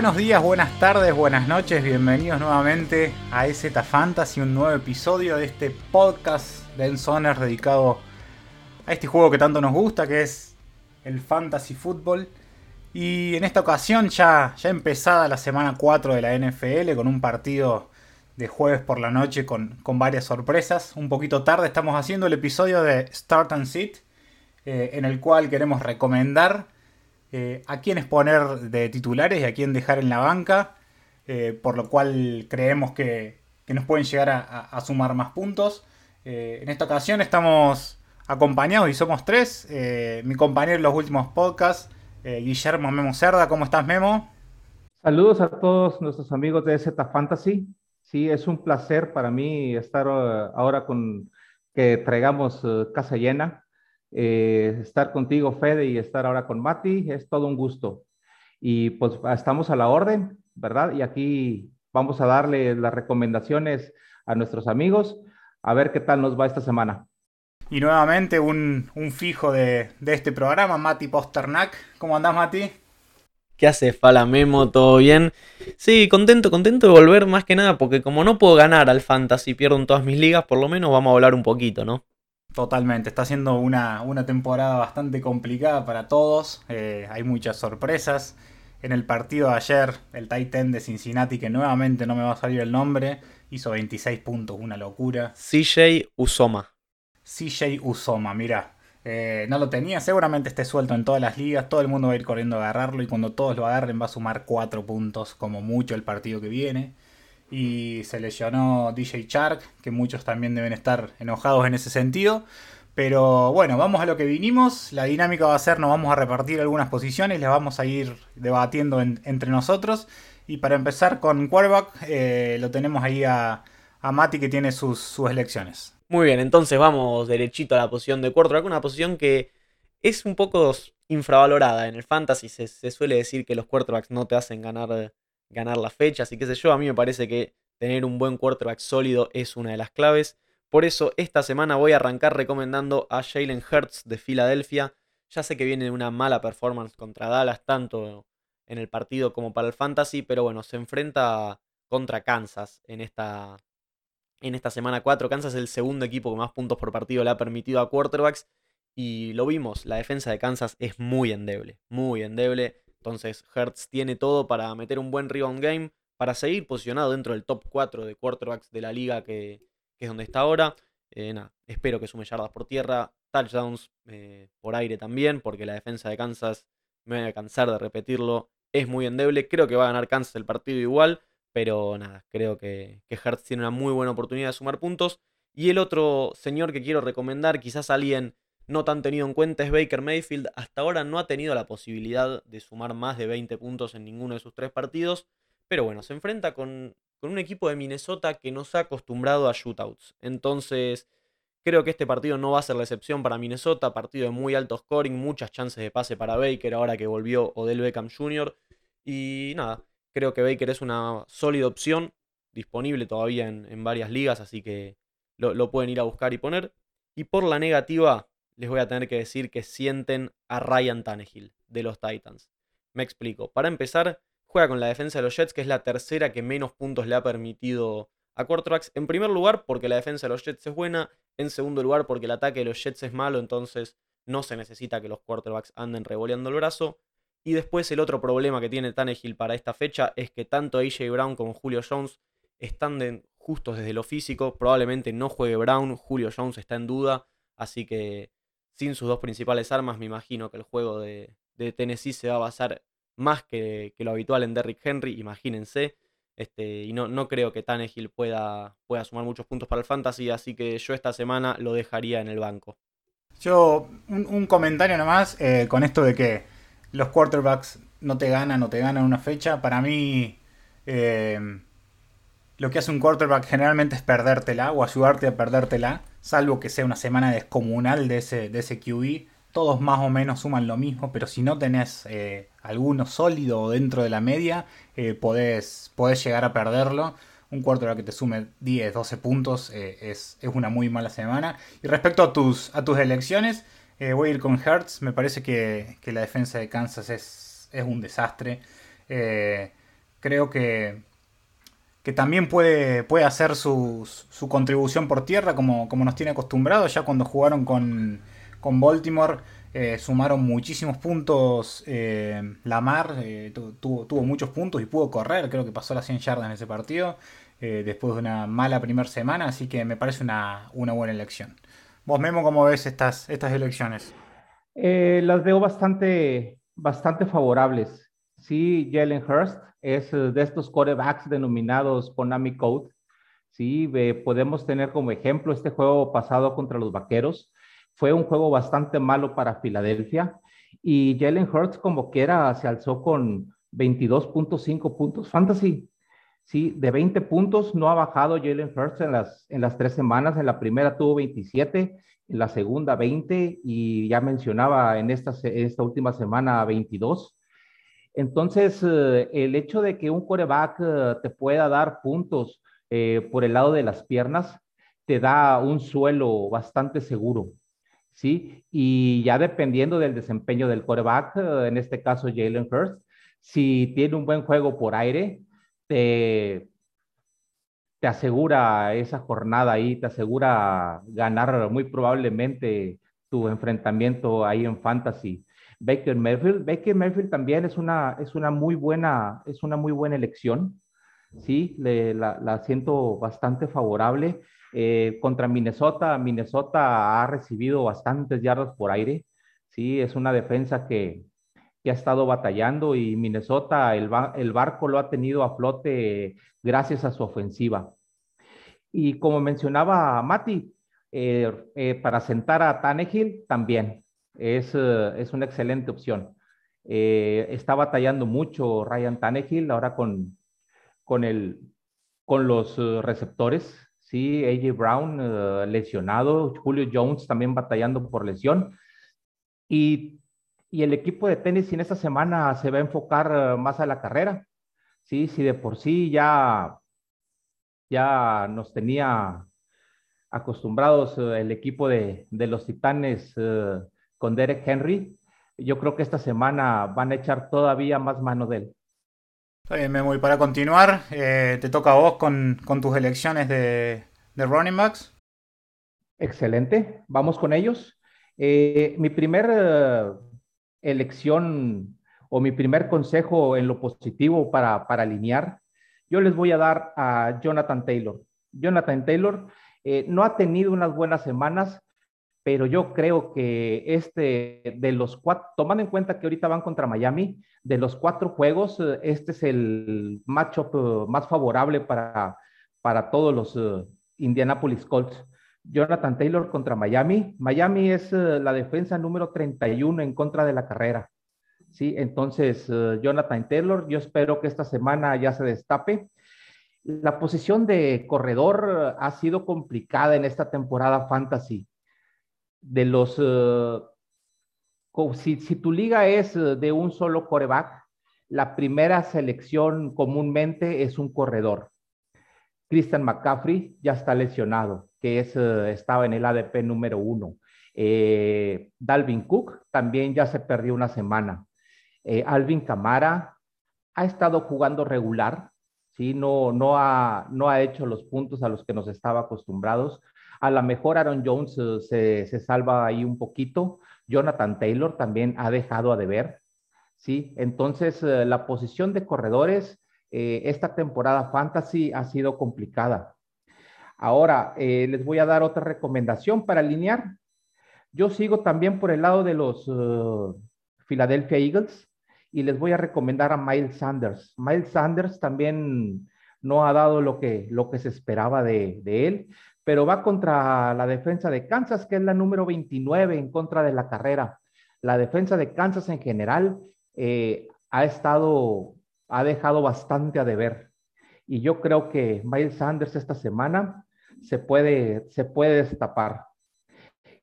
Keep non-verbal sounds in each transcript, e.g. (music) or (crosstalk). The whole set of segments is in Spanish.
buenos días, buenas tardes, buenas noches, bienvenidos nuevamente a EZ Fantasy, un nuevo episodio de este podcast de Enzoner dedicado a este juego que tanto nos gusta, que es el Fantasy Football. Y en esta ocasión ya, ya empezada la semana 4 de la NFL con un partido de jueves por la noche con, varias sorpresas. Un poquito tarde estamos haciendo el episodio de Start and Sit, eh, en el cual queremos recomendar eh, a quién poner de titulares y a quién dejar en la banca, eh, por lo cual creemos que, nos pueden llegar a, sumar más puntos. Eh, en esta ocasión estamos acompañados y somos tres. mi compañero en los últimos podcasts, Guillermo Memo Cerda. ¿Cómo estás, Memo? Saludos a todos nuestros amigos de Z Fantasy. Sí, es un placer para mí estar ahora con que traigamos casa llena. Eh, estar contigo, Fede, y estar ahora con Mati, es todo un gusto. Y pues estamos a la orden, ¿verdad? Y aquí vamos a darle las recomendaciones a nuestros amigos, a ver qué tal nos va esta semana. Y nuevamente un, fijo de, este programa, Mati Posternak. ¿Cómo andás, Mati? ¿Qué hace Fala Memo? ¿Todo bien? Sí, contento, contento de volver más que nada, porque como no puedo ganar al Fantasy, pierdo en todas mis ligas, por lo menos vamos a hablar un poquito, ¿no? Totalmente, está siendo una, temporada bastante complicada para todos, eh, hay muchas sorpresas. En el partido de ayer, el Titan de Cincinnati, que nuevamente no me va a salir el nombre, hizo 26 puntos, una locura. CJ Usoma. CJ Usoma, mira, eh, no lo tenía, seguramente esté suelto en todas las ligas, todo el mundo va a ir corriendo a agarrarlo y cuando todos lo agarren va a sumar 4 puntos como mucho el partido que viene y se lesionó DJ Shark, que muchos también deben estar enojados en ese sentido. Pero bueno, vamos a lo que vinimos. La dinámica va a ser, nos vamos a repartir algunas posiciones, las vamos a ir debatiendo entre nosotros. Y para empezar con quarterback, eh, lo tenemos ahí a, a Mati que tiene sus, sus, elecciones. Muy bien, entonces vamos derechito a la posición de quarterback, una posición que es un poco infravalorada en el fantasy. Se, se suele decir que los quarterbacks no te hacen ganar ganar la fecha, así que sé yo, a mí me parece que tener un buen quarterback sólido es una de las claves. Por eso esta semana voy a arrancar recomendando a Jalen Hurts de Filadelfia. Ya sé que viene una mala performance contra Dallas, tanto en el partido como para el fantasy, pero bueno, se enfrenta contra Kansas en esta, en esta semana 4. Kansas es el segundo equipo que más puntos por partido le ha permitido a quarterbacks. Y lo vimos, la defensa de Kansas es muy endeble, muy endeble. Entonces Hertz tiene todo para meter un buen rebound game, para seguir posicionado dentro del top 4 de quarterbacks de la liga que, es donde está ahora. Eh, espero que sume yardas por tierra, touchdowns eh, por aire también, porque la defensa de Kansas, me voy a cansar de repetirlo, es muy endeble. Creo que va a ganar Kansas el partido igual, pero nada, creo que, que Hertz tiene una muy buena oportunidad de sumar puntos. Y el otro señor que quiero recomendar, quizás alguien no tan tenido en cuenta es Baker Mayfield. Hasta ahora no ha tenido la posibilidad de sumar más de 20 puntos en ninguno de sus tres partidos. Pero bueno, se enfrenta con, un equipo de Minnesota que no se ha acostumbrado a shootouts. Entonces, creo que este partido no va a ser la excepción para Minnesota. Partido de muy alto scoring, muchas chances de pase para Baker ahora que volvió Odell Beckham Jr. Y nada, creo que Baker es una sólida opción, disponible todavía en, varias ligas, así que lo, lo pueden ir a buscar y poner. Y por la negativa, les voy a tener que decir que sienten a Ryan Tannehill de los Titans. Me explico. Para empezar, juega con la defensa de los Jets, que es la tercera que menos puntos le ha permitido a quarterbacks. En primer lugar, porque la defensa de los Jets es buena. En segundo lugar, porque el ataque de los Jets es malo, entonces no se necesita que los quarterbacks anden revoleando el brazo. Y después el otro problema que tiene Tannehill para esta fecha es que tanto AJ Brown como Julio Jones están justos desde lo físico. Probablemente no juegue Brown, Julio Jones está en duda, así que sin sus dos principales armas, me imagino que el juego de, Tennessee se va a basar más que, lo habitual en Derrick Henry, imagínense. Este, y no, no creo que Tannehill pueda, pueda sumar muchos puntos para el fantasy, así que yo esta semana lo dejaría en el banco. Yo, un, comentario nomás eh, con esto de que los quarterbacks no te ganan o te ganan una fecha. Para mí, eh, lo que hace un quarterback generalmente es perdértela o ayudarte a perdértela salvo que sea una semana descomunal de ese, de ese QB, todos más o menos suman lo mismo, pero si no tenés eh, alguno sólido dentro de la media, eh, podés, llegar a perderlo. Un quarterback que te sume 10, 12 puntos eh, es, una muy mala semana. Y respecto a tus, a tus elecciones, voy a ir con Hertz. Me parece que, la defensa de Kansas es, es un desastre. creo que, que también puede, puede hacer su, su contribución por tierra como, como nos tiene acostumbrado ya cuando jugaron con, con Baltimore. Eh, sumaron muchísimos puntos. Eh, Lamar eh, tuvo, tuvo, muchos puntos y pudo correr. Creo que pasó las 100 yardas en ese partido. después de una mala primera semana. Así que me parece una, una buena elección. Vos, Memo, ¿cómo ves estas, estas elecciones? las veo bastante, bastante favorables. Sí, Jalen Hurst es de estos corebacks denominados Konami Code. Sí, podemos tener como ejemplo este juego pasado contra los Vaqueros fue un juego bastante malo para Filadelfia y Jalen Hurts como quiera se alzó con 22.5 puntos fantasy. Sí, de 20 puntos no ha bajado Jalen Hurts en las, en las tres semanas. En la primera tuvo 27, en la segunda 20 y ya mencionaba en esta, esta última semana 22. Entonces, eh, el hecho de que un coreback eh, te pueda dar puntos eh, por el lado de las piernas te da un suelo bastante seguro. ¿sí? Y ya dependiendo del desempeño del eh, en este caso Jalen Hurst, si tiene un buen juego por aire, te, te asegura esa jornada ahí, te asegura ganar muy probablemente tu enfrentamiento ahí en fantasy. Baker Mayfield, Baker Mayfield también es una, es una muy buena, es una muy buena elección. Sí, le, la, la siento bastante favorable. Eh, contra Minnesota, Minnesota ha recibido bastantes yardas por aire. Sí, es una defensa que, ha estado batallando y Minnesota, el, barco lo ha tenido a flote gracias a su ofensiva. Y como mencionaba Mati, eh, eh, para sentar a Tannehill también es, es una excelente opción. está batallando mucho Ryan Tannehill ahora con, con, el, con los receptores. Sí, AJ Brown eh, lesionado, Julio Jones también batallando por lesión. Y, el equipo de tenis en esta semana se va a enfocar eh, más a la carrera. Sí, si de por sí ya, ya nos tenía acostumbrados eh, el equipo de, los Titanes con Derek Henry, yo creo que esta semana van a echar todavía más mano de él. Está bien, Memo. Y para continuar, eh, te toca a vos con, tus elecciones de, running backs. Excelente. Vamos con ellos. Eh, mi primera eh, elección o mi primer consejo en lo positivo para, para alinear, yo les voy a dar a Jonathan Taylor. Jonathan Taylor no ha tenido unas buenas semanas, pero yo creo que este de los cuatro, tomando en cuenta que ahorita van contra Miami, de los cuatro juegos, eh, este es el matchup eh, más favorable para, para todos los uh, Indianapolis Colts. Jonathan Taylor contra Miami. Miami es la defensa número 31 en contra de la carrera. Sí, entonces Jonathan Taylor, yo espero que esta semana ya se destape. La posición de corredor ha sido complicada en esta temporada fantasy de los, eh, si, tu liga es eh, de un solo coreback, la primera selección comúnmente es un corredor. Christian McCaffrey ya está lesionado, que es, eh, estaba en el ADP número uno. Dalvin Cook también ya se perdió una semana. Alvin Camara ha estado jugando regular, ¿sí? no, no, ha, no ha hecho los puntos a los que nos estaba acostumbrados. A lo mejor Aaron Jones eh, se, salva ahí un poquito. Jonathan Taylor también ha dejado a deber. ¿sí? Entonces, eh, la posición de corredores eh, esta temporada fantasy ha sido complicada. Ahora, les voy a dar otra recomendación para alinear. Yo sigo también por el lado de los Philadelphia Eagles y les voy a recomendar a Miles Sanders. Miles Sanders también no ha dado lo que, lo que se esperaba de, de él pero va contra la defensa de Kansas, que es la número 29 en contra de la carrera. La defensa de Kansas en general eh, ha estado, ha dejado bastante a deber. Y yo creo que Miles Sanders esta semana se puede, se puede destapar.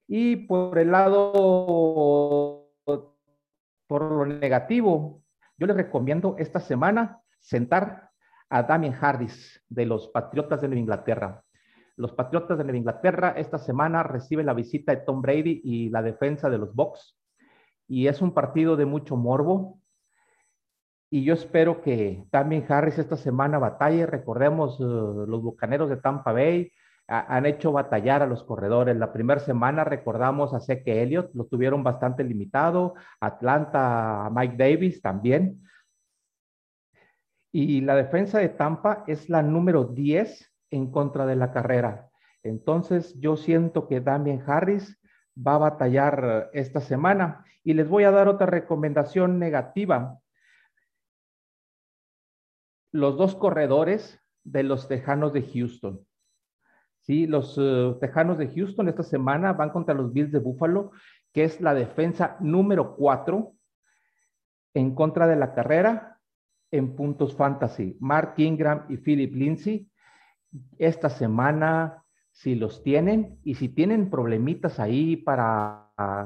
Y por el lado, por lo negativo, yo les recomiendo esta semana sentar a Damien Hardis de los Patriotas de Inglaterra. Los Patriotas de Nueva Inglaterra esta semana reciben la visita de Tom Brady y la defensa de los Bucks. Y es un partido de mucho morbo. y yo espero que también Harris esta semana batalle. Recordemos, los Bucaneros de Tampa Bay han hecho batallar a los corredores. La primera semana recordamos a Zeke Elliott, lo tuvieron bastante limitado. Atlanta, Mike Davis también. Y la defensa de Tampa es la número 10 en contra de la carrera. Entonces yo siento que Damien Harris va a batallar esta semana. Y les voy a dar otra recomendación negativa. Los dos corredores de los Tejanos de Houston. Sí, los eh, Tejanos de Houston esta semana van contra los Bills de Buffalo, que es la defensa número 4 en contra de la carrera en puntos fantasy. Mark Ingram y Philip Lindsay esta semana si los tienen y si tienen problemitas ahí para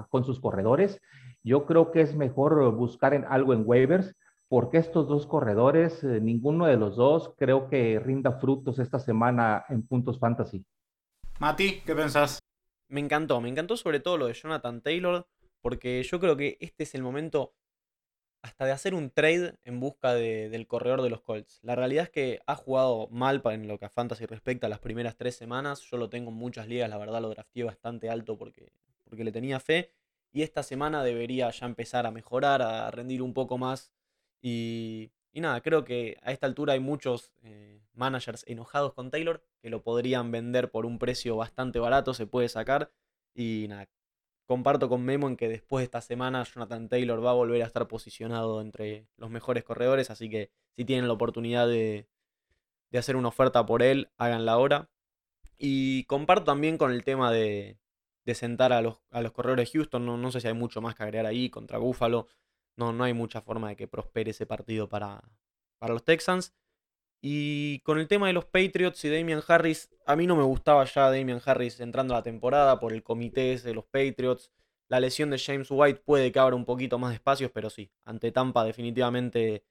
con sus corredores, yo creo que es mejor buscar en algo en waivers porque estos dos corredores, eh, ninguno de los dos creo que rinda frutos esta semana en puntos fantasy. Mati, ¿qué pensás? Me encantó, me encantó sobre todo lo de Jonathan Taylor, porque yo creo que este es el momento hasta de hacer un trade en busca del corredor de los Colts. La realidad es que ha jugado mal en lo que a Fantasy respecta las primeras tres semanas. Yo lo tengo en muchas ligas, la verdad lo drafté bastante alto porque, porque le tenía fe. Y esta semana debería ya empezar a mejorar, a rendir un poco más. Y, nada, creo que a esta altura hay muchos eh, managers enojados con Taylor que lo podrían vender por un precio bastante barato, se puede sacar. Y nada, comparto con Memo en que después de esta semana Jonathan Taylor va a volver a estar posicionado entre los mejores corredores, así que si tienen la oportunidad de, hacer una oferta por él, háganla ahora. Y comparto también con el tema de, sentar a los, a los, corredores de Houston, no, no, sé si hay mucho más que agregar ahí contra Buffalo, no, no hay mucha forma de que prospere ese partido para, para los Texans. Y con el tema de los Patriots y Damian Harris, a mí no me gustaba ya Damian Harris entrando a la temporada por el comité de los Patriots. La lesión de James White puede que abra un poquito más de espacios, pero sí, ante Tampa definitivamente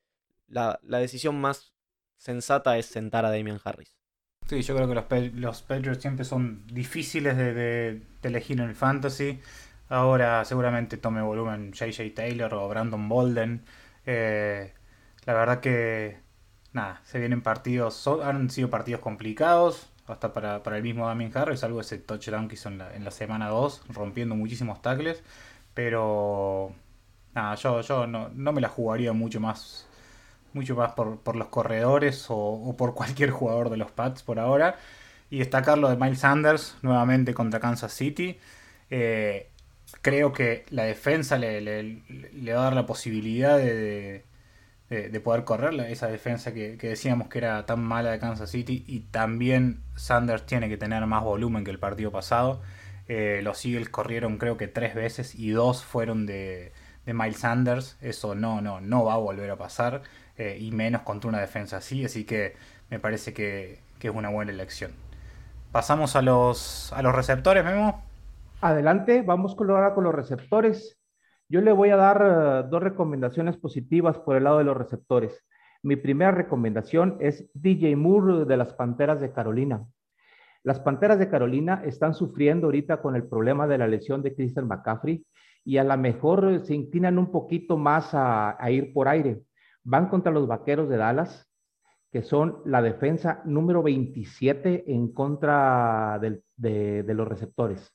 la, decisión más sensata es sentar a Damian Harris. Sí, yo creo que los, los Patriots siempre son difíciles de, elegir en el fantasy. Ahora seguramente tome volumen JJ Taylor o Brandon Bolden. Eh, la verdad que nada, se vienen partidos, han sido partidos complicados, hasta para, el mismo Damien Harris, salvo ese touchdown que hizo en la, en la semana 2, rompiendo muchísimos tackles, pero nada, yo, yo no, me la jugaría mucho más mucho más por, los corredores o, por cualquier jugador de los Pats por ahora. Y destacar lo de Miles Sanders nuevamente contra Kansas City. Eh, creo que la defensa le, le, va a dar la posibilidad de, poder correr esa defensa que, decíamos que era tan mala de Kansas City y también Sanders tiene que tener más volumen que el partido pasado. Eh, los Eagles corrieron creo que tres veces y dos fueron de, de Miles Sanders. Eso no, no, no va a volver a pasar eh, y menos contra una defensa así, así que me parece que, que es una buena elección. Pasamos a los, a los receptores, Memo. Adelante, vamos ahora con los receptores. Yo le voy a dar eh, dos recomendaciones positivas por el lado de los receptores. Mi primera recomendación es DJ Moore de las Panteras de Carolina. Las Panteras de Carolina están sufriendo ahorita con el problema de la lesión de Christian McCaffrey y a lo mejor se inclinan un poquito más a, ir por aire. Van contra los Vaqueros de Dallas, que son la defensa número 27 en contra de los receptores.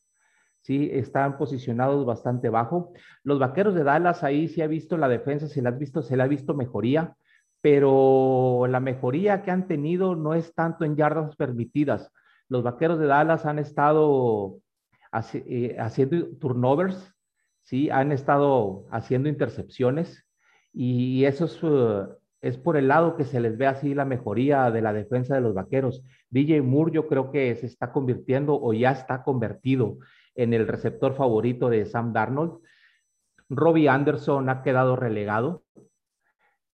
¿Sí? Están posicionados bastante bajo. Los vaqueros de Dallas, ahí sí ha visto la defensa, se le ha visto, se le ha visto mejoría, pero la mejoría que han tenido no es tanto en yardas permitidas. Los vaqueros de Dallas han estado eh, haciendo turnovers, ¿sí? Han estado haciendo intercepciones y eso es, uh, es por el lado que se les ve así la mejoría de la defensa de los vaqueros. DJ Moore yo creo que se está convirtiendo o ya está convertido en el receptor favorito de Sam Darnold. Robbie Anderson ha quedado relegado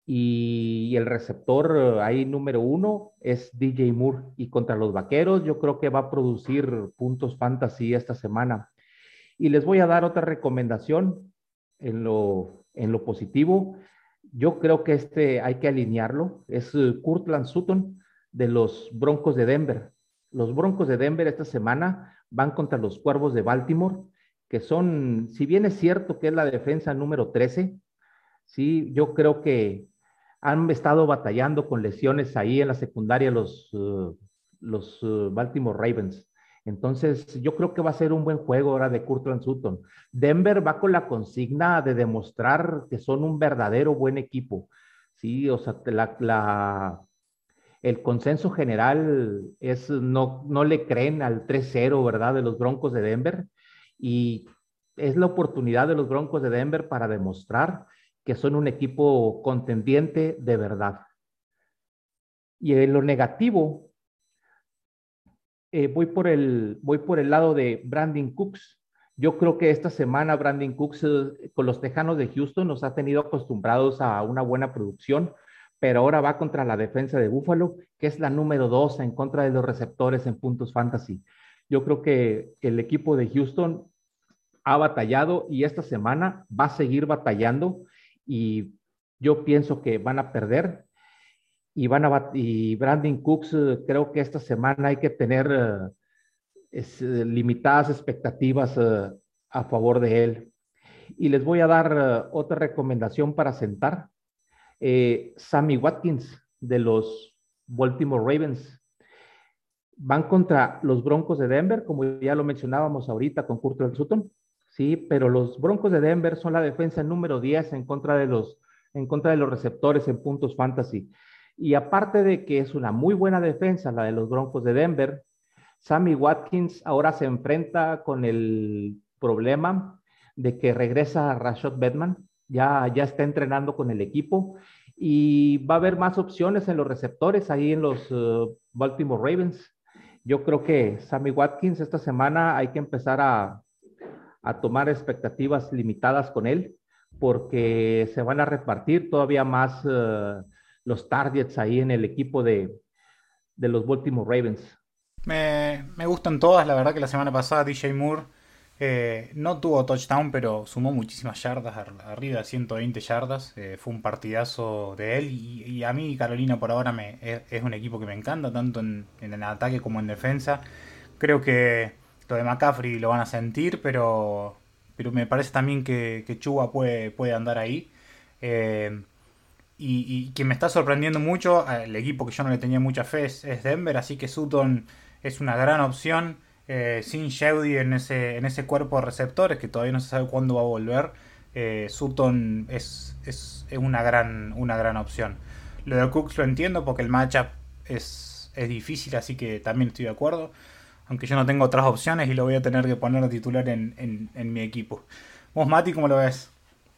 y el receptor eh, ahí número uno es DJ Moore y contra los vaqueros yo creo que va a producir puntos fantasy esta semana. Y les voy a dar otra recomendación en lo, en lo positivo. Yo creo que este hay que alinearlo. Es Kurtland eh, Sutton de los Broncos de Denver. Los Broncos de Denver esta semana van contra los Cuervos de Baltimore, que son, si bien es cierto que es la defensa número 13, sí, yo creo que han estado batallando con lesiones ahí en la secundaria los, uh, los uh, Baltimore Ravens. Entonces, yo creo que va a ser un buen juego ahora de Curtland Sutton. Denver va con la consigna de demostrar que son un verdadero buen equipo. Sí, o sea, la, el consenso general es no, no le creen al 3-0, ¿verdad? De los Broncos de Denver. Y es la oportunidad de los Broncos de Denver para demostrar que son un equipo contendiente de verdad. Y en lo negativo, eh, voy, por el, voy por el lado de Brandon Cooks. Yo creo que esta semana Brandon Cooks eh, con los Tejanos de Houston nos ha tenido acostumbrados a una buena producción, pero ahora va contra la defensa de Buffalo, que es la número dos en contra de los receptores en puntos fantasy. Yo creo que el equipo de Houston ha batallado y esta semana va a seguir batallando y yo pienso que van a perder y van a y Brandon Cooks eh, creo que esta semana hay que tener eh, eh, limitadas expectativas a favor de él. Y les voy a dar otra recomendación para sentar. Sammy Watkins de los Baltimore Ravens van contra los Broncos de Denver, como ya lo mencionábamos ahorita con Kurt Sutton. ¿sí? Pero los Broncos de Denver son la defensa número 10 en contra de los, en contra de los receptores en puntos fantasy. Y aparte de que es una muy buena defensa la de los Broncos de Denver, Sammy Watkins ahora se enfrenta con el problema de que regresa Rashad Bedman, ya, está entrenando con el equipo y va a haber más opciones en los receptores ahí en los uh, Baltimore Ravens. Yo creo que Sammy Watkins esta semana hay que empezar a, tomar expectativas limitadas con él, porque se van a repartir todavía más eh, los targets ahí en el equipo de, los Baltimore Ravens. Me, gustan todas, la verdad que la semana pasada DJ Moore eh, no tuvo touchdown, pero sumó muchísimas yardas, arriba de 120 yardas. Eh, fue un partidazo de él y, a mí Carolina por ahora me, es, un equipo que me encanta, tanto en, el ataque como en defensa. Creo que lo de McCaffrey lo van a sentir, pero, pero me parece también que, Chuba puede, puede andar ahí. Eh, y, que me está sorprendiendo mucho, el equipo que yo no le tenía mucha fe es, Denver, así que Sutton es una gran opción. Eh, sin Sheudy en ese, en ese cuerpo de receptores, que todavía no se sabe cuándo va a volver, eh, Sutton es, es, una, gran, una gran opción. Lo de Cooks lo entiendo porque el matchup es, es difícil, así que también estoy de acuerdo aunque yo no tengo otras opciones y lo voy a tener que poner a titular en, mi equipo. ¿Vos, Mati, cómo lo ves?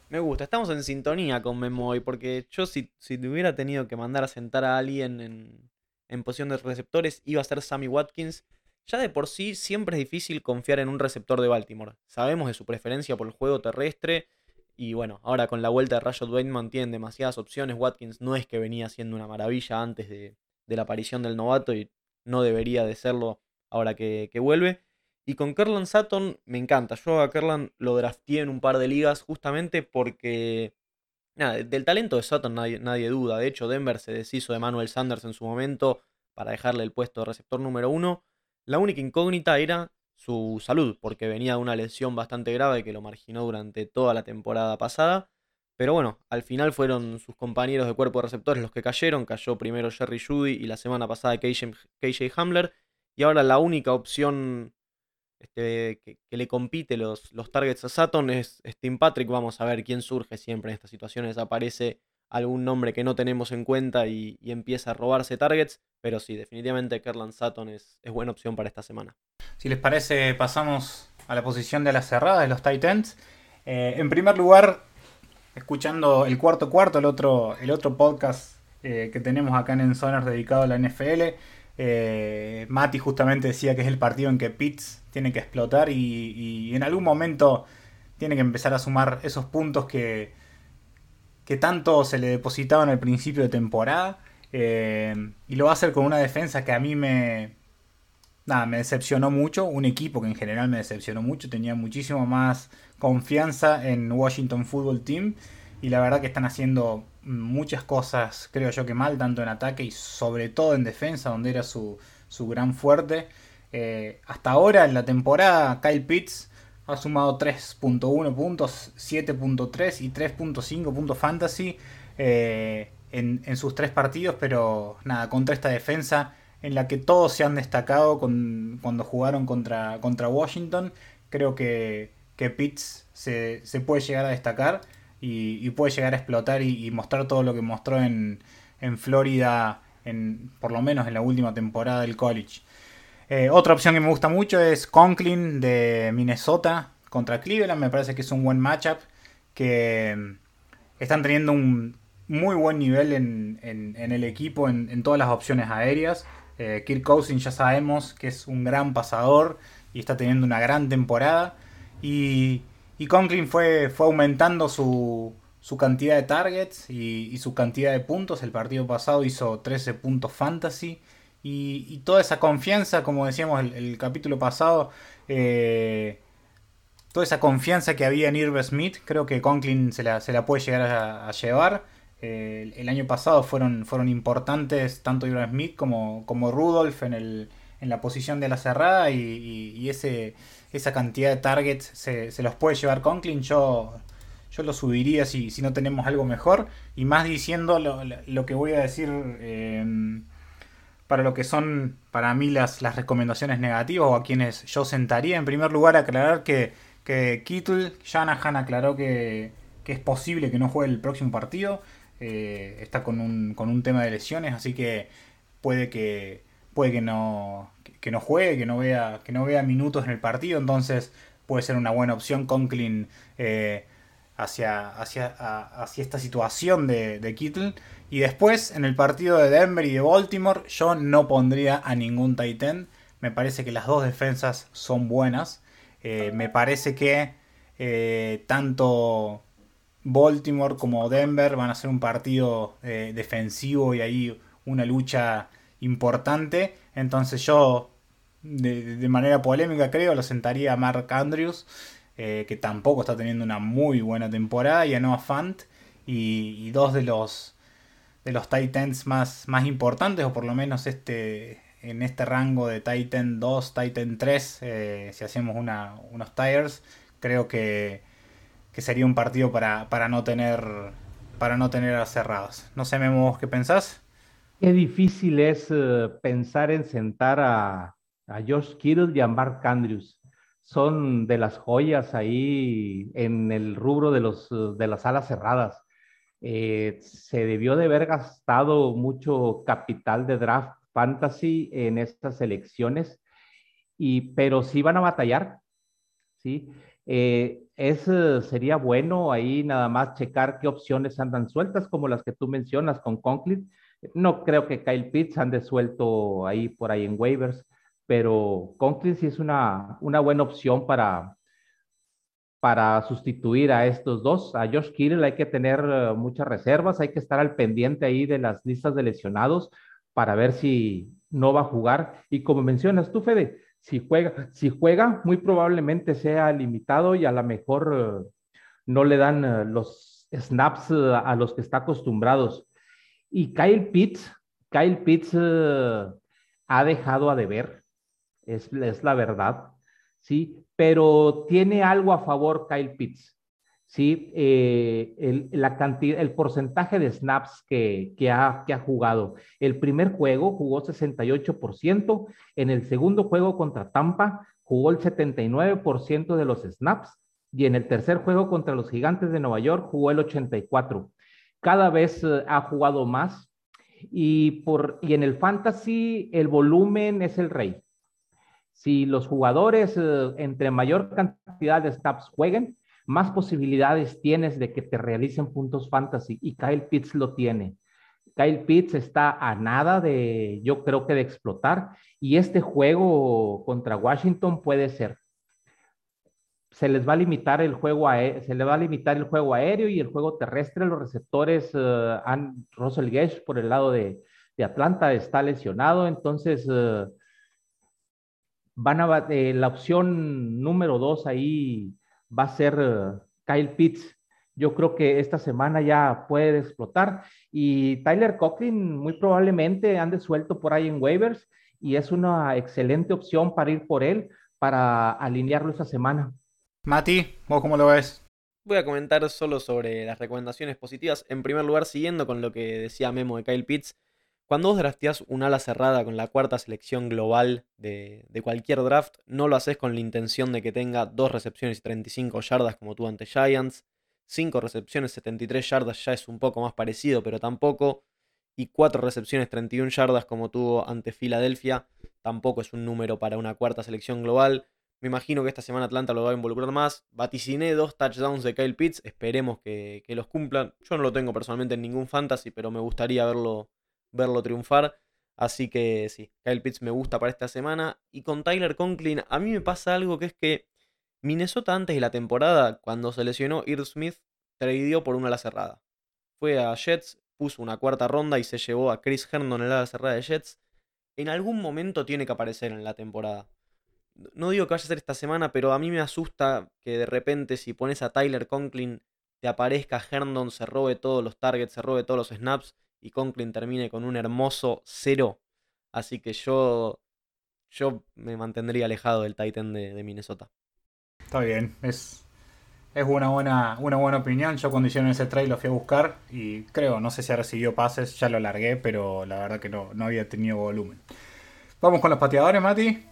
Me gusta, estamos en sintonía con Memo hoy, porque yo si, si te hubiera tenido que mandar a sentar a alguien en, en posición de receptores, iba a ser Sammy Watkins. Ya de por sí siempre es difícil confiar en un receptor de Baltimore. Sabemos de su preferencia por el juego terrestre. Y bueno, ahora con la vuelta de Rashad Bateman tienen demasiadas opciones. Watkins no es que venía siendo una maravilla antes de, de la aparición del novato y no debería de serlo ahora que, vuelve. Y con Kerlan Sutton me encanta. Yo a Kerlan lo drafté en un par de ligas justamente porque. Nada, del talento de Sutton nadie, nadie, duda. De hecho, Denver se deshizo de Manuel Sanders en su momento para dejarle el puesto de receptor número uno. La única incógnita era su salud, porque venía de una lesión bastante grave que lo marginó durante toda la temporada pasada. Pero bueno, al final fueron sus compañeros de cuerpo de receptores los que cayeron. Cayó primero Jerry Judy y la semana pasada KJ, Hamler. Y ahora la única opción este, que, le compite los, los targets a Saturn es Steam Patrick. Vamos a ver quién surge siempre en estas situaciones. Aparece algún nombre que no tenemos en cuenta y, empieza a robarse targets. Pero sí, definitivamente Kerlan Sutton es, buena opción para esta semana. Si les parece, pasamos a la posición de la cerrada de los Titans. Eh, en primer lugar, escuchando el cuarto cuarto, el otro, el otro podcast eh, que tenemos acá en Enzoners dedicado a la NFL. Eh, Mati justamente decía que es el partido en que Pitts tiene que explotar y, en algún momento tiene que empezar a sumar esos puntos que, que tanto se le depositaban al principio de temporada. Eh, y lo va a hacer con una defensa que a mí me, nada, me decepcionó mucho. Un equipo que en general me decepcionó mucho. Tenía muchísimo más confianza en Washington Football Team. Y la verdad que están haciendo muchas cosas, creo yo que mal, tanto en ataque y sobre todo en defensa, donde era su, gran fuerte. Eh, hasta ahora en la temporada, Kyle Pitts ha sumado 3.1 puntos, 7.3 y 3.5 puntos fantasy. Eh, en, sus tres partidos, pero nada, contra esta defensa en la que todos se han destacado cuando jugaron contra, contra Washington, creo que, que Pitts se, puede llegar a destacar y, puede llegar a explotar y, mostrar todo lo que mostró en, en Florida, en, por lo menos en la última temporada del college. Eh, otra opción que me gusta mucho es Conklin de Minnesota contra Cleveland. Me parece que es un buen matchup. Que mm, están teniendo un muy buen nivel en, el equipo en, todas las opciones aéreas. Eh, Kirk Cousins ya sabemos que es un gran pasador y está teniendo una gran temporada. Y, Conklin fue, fue aumentando su, cantidad de targets y, su cantidad de puntos. El partido pasado hizo 13 puntos fantasy. Y, toda esa confianza, como decíamos el, el capítulo pasado, eh, toda esa confianza que había en Irv Smith, creo que Conklin se la, puede llegar a, llevar. Eh, el año pasado fueron, fueron importantes tanto Irv Smith como, como Rudolph en, el, en la posición de la cerrada y, ese, esa cantidad de targets se, los puede llevar Conklin. Yo, yo lo subiría si, si no tenemos algo mejor. Y más diciendo lo, que voy a decir eh, para lo que son para mí las, las recomendaciones negativas o a quienes yo sentaría. En primer lugar, aclarar que, que Kittle, Shanahan aclaró que, que es posible que no juegue el próximo partido. Eh, está con un, con un tema de lesiones, así que puede que puede que no, que, no juegue, que no, vea, que no vea minutos en el partido, entonces puede ser una buena opción Conklin eh, hacia, hacia, hacia, esta situación de, de Kittle. Y después, en el partido de Denver y de Baltimore, yo no pondría a ningún Titan. Me parece que las dos defensas son buenas. Eh, me parece que eh, tanto Baltimore como Denver van a ser un partido eh, defensivo y ahí una lucha importante. Entonces yo, de, manera polémica creo, lo sentaría a Mark Andrews, que tampoco está teniendo una muy buena temporada, y a Noah Fant. y dos de los de los Titans más, más importantes, o por lo menos este, en este rango de Titan 2, Titan 3, eh, si hacemos una, unos tires, creo que, que sería un partido para, para, no tener para no tener cerradas. No sé, Memo, ¿qué pensás? Qué difícil es eh, pensar en sentar a, a Josh Kittle y a Mark Andrews. Son de las joyas ahí en el rubro de, los, de las alas cerradas eh, se debió de haber gastado mucho capital de draft fantasy en estas elecciones, y, pero sí van a batallar, ¿sí? Eh, es, sería bueno ahí nada más checar qué opciones andan sueltas, como las que tú mencionas con Conklin. No creo que Kyle Pitts ande suelto ahí por ahí en waivers, pero Conklin sí es una, una buena opción para, para sustituir a estos dos. A Josh Kittle hay que tener eh, muchas reservas, hay que estar al pendiente ahí de las listas de lesionados para ver si no va a jugar. Y como mencionas tú, Fede, si juega, si juega, muy probablemente sea limitado y a lo mejor eh, no le dan eh, los snaps a los que está acostumbrados. Y Kyle Pitts, Kyle Pitts ha dejado a deber, es, es la verdad. ¿sí? Pero tiene algo a favor Kyle Pitts. ¿sí? Eh, el, la cantidad, el porcentaje de snaps que, ha jugado. El primer juego jugó 68%, en el segundo juego contra Tampa jugó el 79% de los snaps y en el tercer juego contra los Gigantes de Nueva York jugó el 84%. Cada vez eh, ha jugado más y, por, y en el fantasy el volumen es el rey. Si los jugadores eh, entre mayor cantidad de snaps jueguen, más posibilidades tienes de que te realicen puntos fantasy y Kyle Pitts lo tiene. Kyle Pitts está a nada de, yo creo que de explotar y este juego contra Washington puede ser. Se les va a limitar el juego aéreo, se le va a limitar el juego aéreo y el juego terrestre. Los receptores, uh, Russell Gage por el lado de, Atlanta está lesionado, entonces uh, van a, eh, la opción número dos ahí va a ser eh, Kyle Pitts. Yo creo que esta semana ya puede explotar. Y Tyler Coughlin muy probablemente ande suelto por ahí en waivers y es una excelente opción para ir por él, para alinearlo esta semana. Mati, ¿vos cómo lo ves? Voy a comentar solo sobre las recomendaciones positivas. En primer lugar, siguiendo con lo que decía Memo de Kyle Pitts, cuando vos drafteás un ala cerrada con la cuarta selección global de, cualquier draft, no lo haces con la intención de que tenga dos recepciones y 35 yardas como tuvo ante Giants, 5 recepciones 73 yardas ya es un poco más parecido, pero tampoco, y 4 recepciones 31 yardas como tuvo ante Filadelfia, tampoco es un número para una cuarta selección global. Me imagino que esta semana Atlanta lo va a involucrar más. Vaticiné dos touchdowns de Kyle Pitts, esperemos que los cumplan. Yo no lo tengo personalmente en ningún fantasy, pero me gustaría verlo verlo triunfar. Así que sí, Kyle Pitts me gusta para esta semana. Y con Tyler Conklin, a mí me pasa algo que es que Minnesota antes de la temporada, cuando se lesionó Irv Smith, tradeó por una ala cerrada. Fue a Jets, puso una cuarta ronda y se llevó a Chris Herndon en la ala cerrada de Jets. En algún momento tiene que aparecer en la temporada. No digo que vaya a ser esta semana, pero a mí me asusta que de repente si pones a Tyler Conklin te aparezca Herndon, se robe todos los targets, se robe todos los snaps y Conklin termine con un hermoso cero. Así que yo, yo me mantendría alejado del Titan de, Minnesota. Está bien, es, es una, buena, una buena opinión. Yo cuando hicieron ese trade lo fui a buscar y creo, no sé si ha recibido pases, ya lo largué, pero la verdad que no, no había tenido volumen. Vamos con los pateadores, Mati.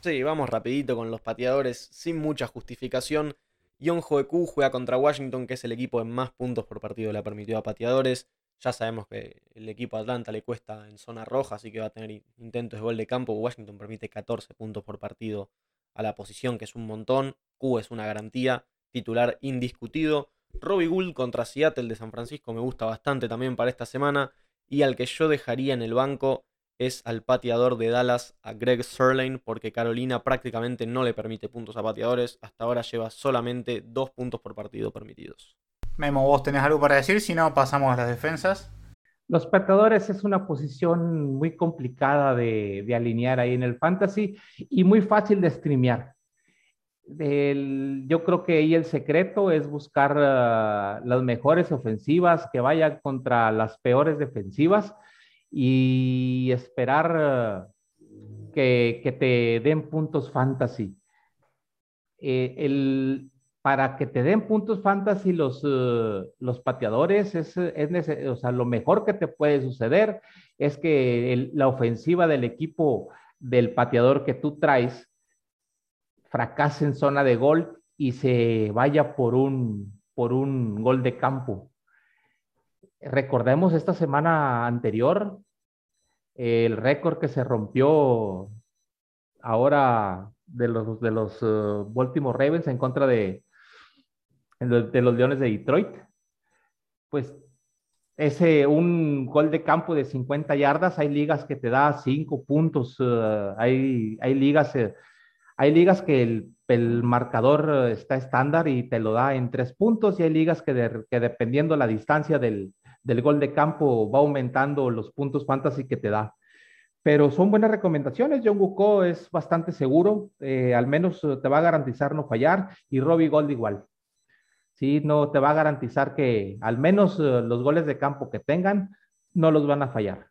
Sí, vamos rapidito con los pateadores, sin mucha justificación. Yon Joeku juega contra Washington, que es el equipo en más puntos por partido le ha permitido a pateadores. Ya sabemos que el equipo Atlanta le cuesta en zona roja, así que va a tener intentos de gol de campo. Washington permite 14 puntos por partido a la posición, que es un montón. Q es una garantía, titular indiscutido. Robbie Gould contra Seattle de San Francisco me gusta bastante también para esta semana. Y al que yo dejaría en el banco es al pateador de Dallas, a Greg Sirlein, porque Carolina prácticamente no le permite puntos a pateadores. Hasta ahora lleva solamente dos puntos por partido permitidos. Memo, ¿vos tenés algo para decir? Si no, pasamos a las defensas. Los pateadores es una posición muy complicada de, alinear ahí en el fantasy y muy fácil de streamear. yo creo que ahí el secreto es buscar ah, las mejores ofensivas que vayan contra las peores defensivas y esperar ah, que, te den puntos fantasy. Eh, el, para que te den puntos fantasy los, eh, los pateadores, es, es o sea, lo mejor que te puede suceder es que la ofensiva del equipo del pateador que tú traes fracase en zona de gol y se vaya por un, por un gol de campo. Recordemos esta semana anterior el récord que se rompió ahora de los, de los uh, Baltimore Ravens en contra de, de los Leones de Detroit, pues ese un gol de campo de 50 yardas, hay ligas que te da 5 puntos, eh, hay, hay, ligas, eh, hay ligas que el, el, marcador está estándar y te lo da en 3 puntos y hay ligas que, que dependiendo la distancia del, del, gol de campo va aumentando los puntos fantasy que te da. Pero son buenas recomendaciones. John Bucco es bastante seguro, eh, al menos te va a garantizar no fallar y Robbie Gold igual. ¿Sí? No te va a garantizar que al menos eh, los goles de campo que tengan no los van a fallar.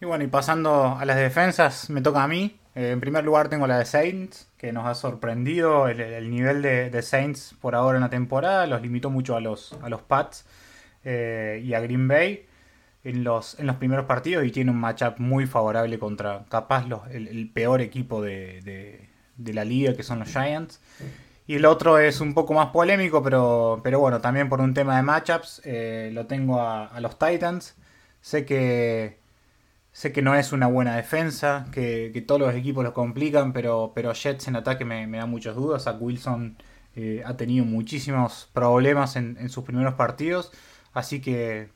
Y bueno, y pasando a las defensas, me toca a mí. Eh, en primer lugar tengo la de Saints, que nos ha sorprendido el, nivel de, Saints por ahora en la temporada. Los limitó mucho a los, a los Pats eh, y a Green Bay en los, en los primeros partidos y tiene un matchup muy favorable contra capaz el, peor equipo de, de, la liga, que son los Giants. Y el otro es un poco más polémico, pero, pero bueno, también por un tema de matchups. Eh, lo tengo a, los Titans. Sé que, sé que no es una buena defensa, que, todos los equipos lo complican, pero, pero Jets en ataque me, da muchas dudas. Zach Wilson eh, ha tenido muchísimos problemas en, sus primeros partidos. Así que,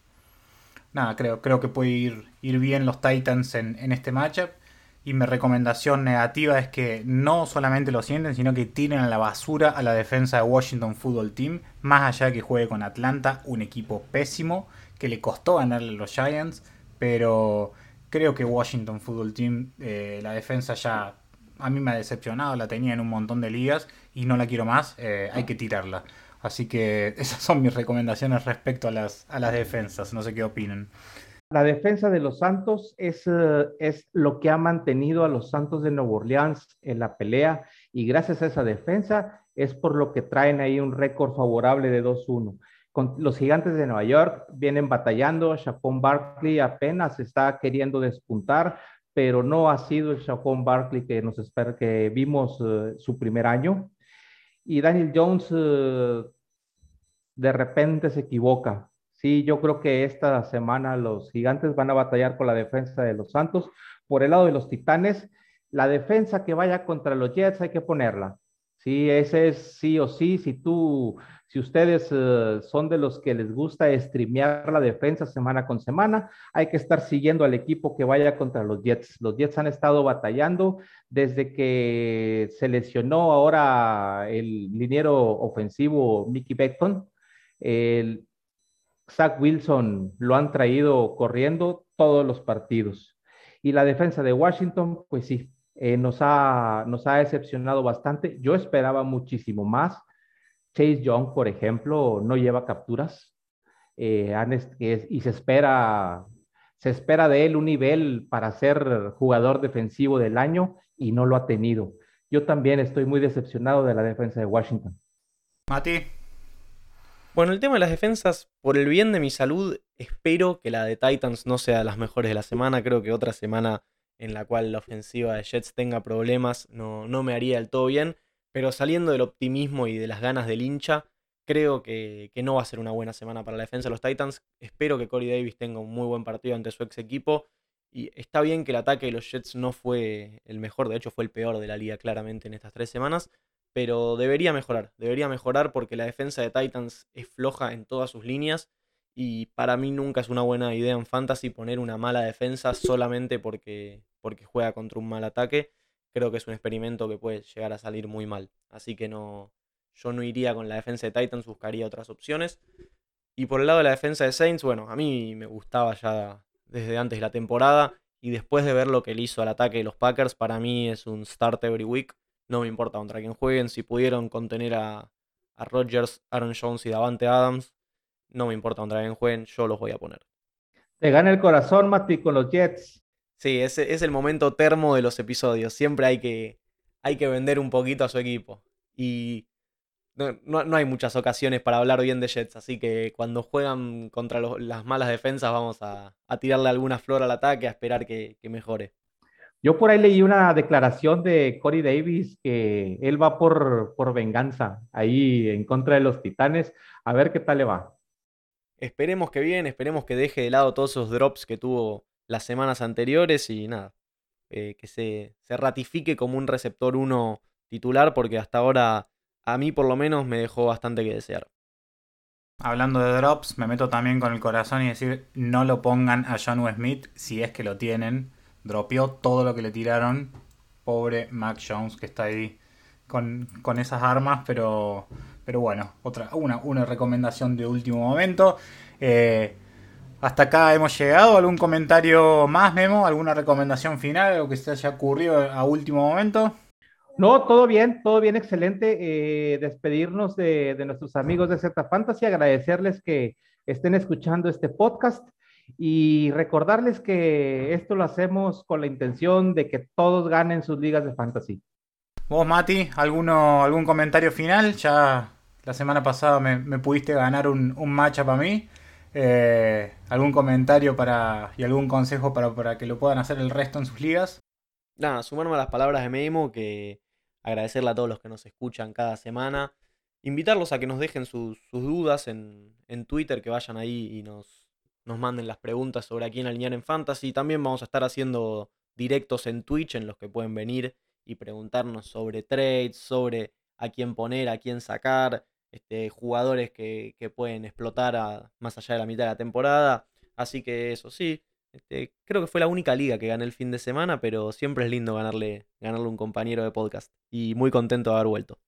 nada, creo, creo que puede ir, ir bien los Titans en, en este matchup. Y mi recomendación negativa es que no solamente lo sienten, sino que tiren a la basura a la defensa de Washington Football Team, más allá de que juegue con Atlanta, un equipo pésimo, que le costó ganarle a los Giants, pero creo que Washington Football Team, eh, la defensa ya a mí me ha decepcionado, la tenía en un montón de ligas y no la quiero más, eh, hay que tirarla. Así que (laughs) esas son mis recomendaciones respecto a las, a las defensas, no sé qué opinan. La defensa de los Santos es, eh, es lo que ha mantenido a los Santos de Nueva Orleans en la pelea Y gracias a esa defensa es por lo que traen ahí un récord favorable de 2-1. Con los gigantes de Nueva York vienen batallando, Chacón Barkley apenas está queriendo despuntar, pero no ha sido el Chacón Barkley que nos espera, que vimos uh, su primer año. Y Daniel Jones uh, de repente se equivoca. Sí, yo creo que esta semana los gigantes van a batallar con la defensa de los Santos. Por el lado de los Titanes, la defensa que vaya contra los Jets hay que ponerla. Sí, ese es sí o sí. Si tú, si ustedes uh, son de los que les gusta streamear la defensa semana con semana, hay que estar siguiendo al equipo que vaya contra los Jets. Los Jets han estado batallando desde que se lesionó ahora el liniero ofensivo Mickey Beckton. El Zach Wilson lo han traído corriendo todos los partidos. Y la defensa de Washington, pues sí, eh, nos, ha, nos ha decepcionado bastante. Yo esperaba muchísimo más. Chase Young, por ejemplo, no lleva capturas eh, y se espera, se espera de él un nivel para ser jugador defensivo del año y no lo ha tenido. Yo también estoy muy decepcionado de la defensa de Washington. Mati. Bueno, el tema de las defensas, por el bien de mi salud, espero que la de Titans no sea de las mejores de la semana. Creo que otra semana en la cual la ofensiva de Jets tenga problemas no, no me haría del todo bien, pero saliendo del optimismo y de las ganas del hincha, creo que, que, no va a ser una buena semana para la defensa de los Titans. Espero que Corey Davis tenga un muy buen partido ante su ex equipo. Y está bien que el ataque de los Jets no fue el mejor, de hecho fue el peor de la liga claramente en estas tres semanas, pero debería mejorar, debería mejorar porque la defensa de Titans es floja en todas sus líneas y para mí nunca es una buena idea en fantasy poner una mala defensa solamente porque, porque juega contra un mal ataque. Creo que es un experimento que puede llegar a salir muy mal. Así que no, yo no iría con la defensa de Titans, buscaría otras opciones. Y por el lado de la defensa de Saints, bueno, a mí me gustaba ya desde antes de la temporada. Y después de ver lo que le hizo al ataque de los Packers, para mí es un start every week. No me importa contra quién jueguen. Si pudieron contener a, a Rodgers, Aaron Jones y Davante Adams, no me importa contra quién jueguen, yo los voy a poner. Te gana el corazón, Mati, con los Jets. Sí, ese es el momento termo de los episodios. Siempre hay que, hay que vender un poquito a su equipo. Y no, no, hay muchas ocasiones para hablar bien de Jets, así que cuando juegan contra las malas defensas vamos a, a, tirarle alguna flor al ataque, a esperar que, que, mejore. Yo por ahí leí una declaración de Corey Davis que él va por, por venganza ahí en contra de los Titanes. A ver qué tal le va. Esperemos que bien, esperemos que deje de lado todos esos drops que tuvo las semanas anteriores y nada, eh, que se, se, ratifique como un receptor 1 titular porque hasta ahora a mí por lo menos me dejó bastante que desear. Hablando de drops, me meto también con el corazón y decir no lo pongan a John Smith si es que lo tienen. Dropeó todo lo que le tiraron. Pobre Mac Jones que está ahí con, con esas armas, pero pero bueno, otra, una, una recomendación de último momento. Eh, hasta acá hemos llegado. ¿Algún comentario más, Memo? ¿Alguna recomendación final? ¿Algo que se haya ocurrido a último momento? No, todo bien, todo bien, excelente. Eh, despedirnos de, de, nuestros amigos de Z Fantasy, agradecerles que estén escuchando este podcast y recordarles que esto lo hacemos con la intención de que todos ganen sus ligas de fantasy. Vos, Mati, ¿alguno, ¿algún comentario final? Ya la semana pasada me, me pudiste ganar un, un matchup a mí. Eh, ¿Algún comentario para y algún consejo para, para, que lo puedan hacer el resto en sus ligas? Nada, sumarme a las palabras de Memo, que agradecerle a todos los que nos escuchan cada semana. Invitarlos a que nos dejen sus, sus dudas en, en, Twitter, que vayan ahí y nos, nos manden las preguntas sobre a quién alinear en Fantasy. También vamos a estar haciendo directos en Twitch en los que pueden venir y preguntarnos sobre trades, sobre a quién poner, a quién sacar, este, jugadores que, que pueden explotar a, más allá de la mitad de la temporada. Así que eso sí, este, creo que fue la única liga que gané el fin de semana, pero siempre es lindo ganarle, ganarle un compañero de podcast. Y muy contento de haber vuelto.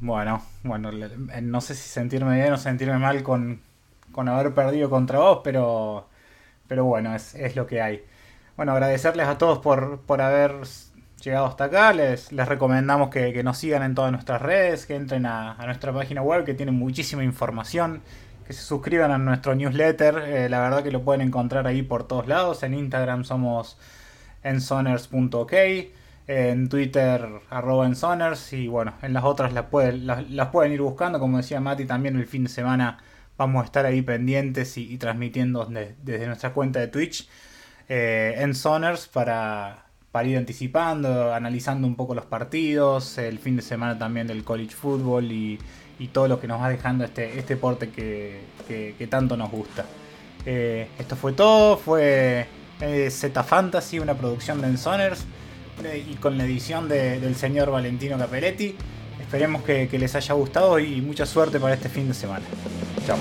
Bueno, bueno, eh, no sé si sentirme bien o sentirme mal con, con haber perdido contra vos, pero, pero bueno, es, es lo que hay. Bueno, agradecerles a todos por, por haber llegado hasta acá, les, les recomendamos que, nos sigan en todas nuestras redes, que entren a, nuestra página web que tiene muchísima información, que se suscriban a nuestro newsletter, eh, la verdad que lo pueden encontrar ahí por todos lados, en Instagram somos ensoners.ok, en Twitter arroba en Soners y bueno, en las otras las pueden, las, pueden ir buscando, como decía Mati, también el fin de semana vamos a estar ahí pendientes y, transmitiendo desde nuestra cuenta de Twitch eh, en Soners para, ir anticipando, analizando un poco los partidos, el fin de semana también del college football y, todo lo que nos va dejando este, este deporte que, tanto nos gusta. Eh, esto fue todo, fue eh, Z Fantasy, una producción de Ensoners y con la edición del señor Valentino Capelletti. Esperemos que les haya gustado y mucha suerte para este fin de semana. Chao.